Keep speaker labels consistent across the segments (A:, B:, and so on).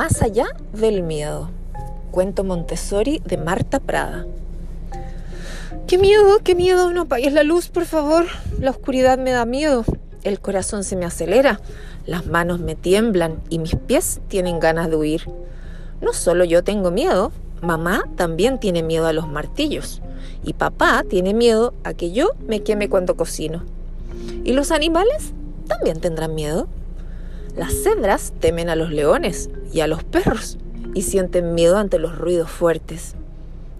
A: Más allá del miedo. Cuento Montessori de Marta Prada. Qué miedo, qué miedo, no apagues la luz, por favor. La oscuridad me da miedo. El corazón se me acelera, las manos me tiemblan y mis pies tienen ganas de huir. No solo yo tengo miedo, mamá también tiene miedo a los martillos y papá tiene miedo a que yo me queme cuando cocino. ¿Y los animales? También tendrán miedo. Las cebras temen a los leones y a los perros y sienten miedo ante los ruidos fuertes.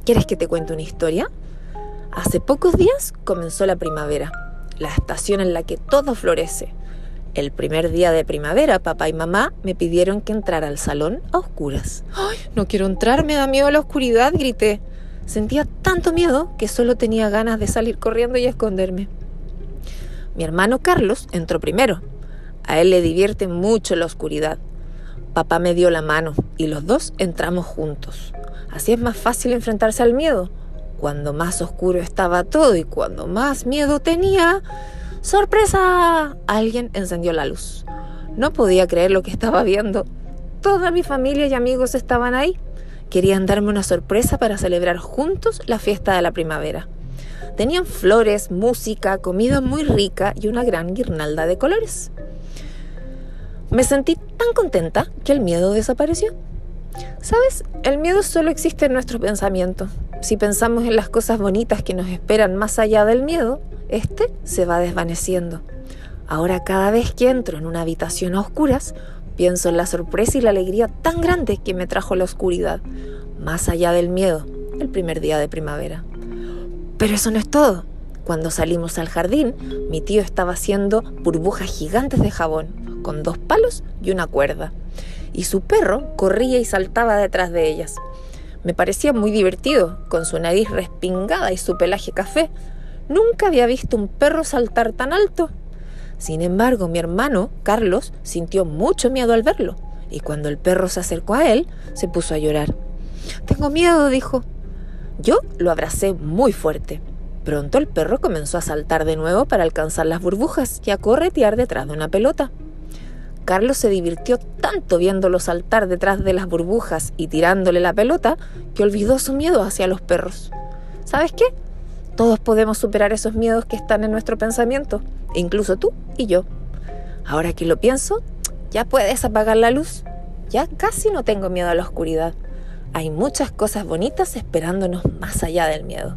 A: ¿Quieres que te cuente una historia? Hace pocos días comenzó la primavera, la estación en la que todo florece. El primer día de primavera, papá y mamá me pidieron que entrara al salón a oscuras. ¡Ay, no quiero entrar! Me da miedo la oscuridad, grité. Sentía tanto miedo que solo tenía ganas de salir corriendo y esconderme. Mi hermano Carlos entró primero. A él le divierte mucho la oscuridad. Papá me dio la mano y los dos entramos juntos. Así es más fácil enfrentarse al miedo. Cuando más oscuro estaba todo y cuando más miedo tenía... ¡Sorpresa! Alguien encendió la luz. No podía creer lo que estaba viendo. Toda mi familia y amigos estaban ahí. Querían darme una sorpresa para celebrar juntos la fiesta de la primavera. Tenían flores, música, comida muy rica y una gran guirnalda de colores. Me sentí tan contenta que el miedo desapareció. ¿Sabes? El miedo solo existe en nuestro pensamiento. Si pensamos en las cosas bonitas que nos esperan más allá del miedo, este se va desvaneciendo. Ahora cada vez que entro en una habitación a oscuras, pienso en la sorpresa y la alegría tan grande que me trajo la oscuridad, más allá del miedo, el primer día de primavera. Pero eso no es todo. Cuando salimos al jardín, mi tío estaba haciendo burbujas gigantes de jabón, con dos palos y una cuerda y su perro corría y saltaba detrás de ellas. Me parecía muy divertido, con su nariz respingada y su pelaje café. Nunca había visto un perro saltar tan alto. Sin embargo, mi hermano, Carlos, sintió mucho miedo al verlo, y cuando el perro se acercó a él, se puso a llorar. Tengo miedo, dijo. Yo lo abracé muy fuerte. Pronto el perro comenzó a saltar de nuevo para alcanzar las burbujas y a corretear detrás de una pelota. Carlos se divirtió tanto viéndolo saltar detrás de las burbujas y tirándole la pelota que olvidó su miedo hacia los perros. ¿Sabes qué? Todos podemos superar esos miedos que están en nuestro pensamiento, incluso tú y yo. Ahora que lo pienso, ya puedes apagar la luz. Ya casi no tengo miedo a la oscuridad. Hay muchas cosas bonitas esperándonos más allá del miedo.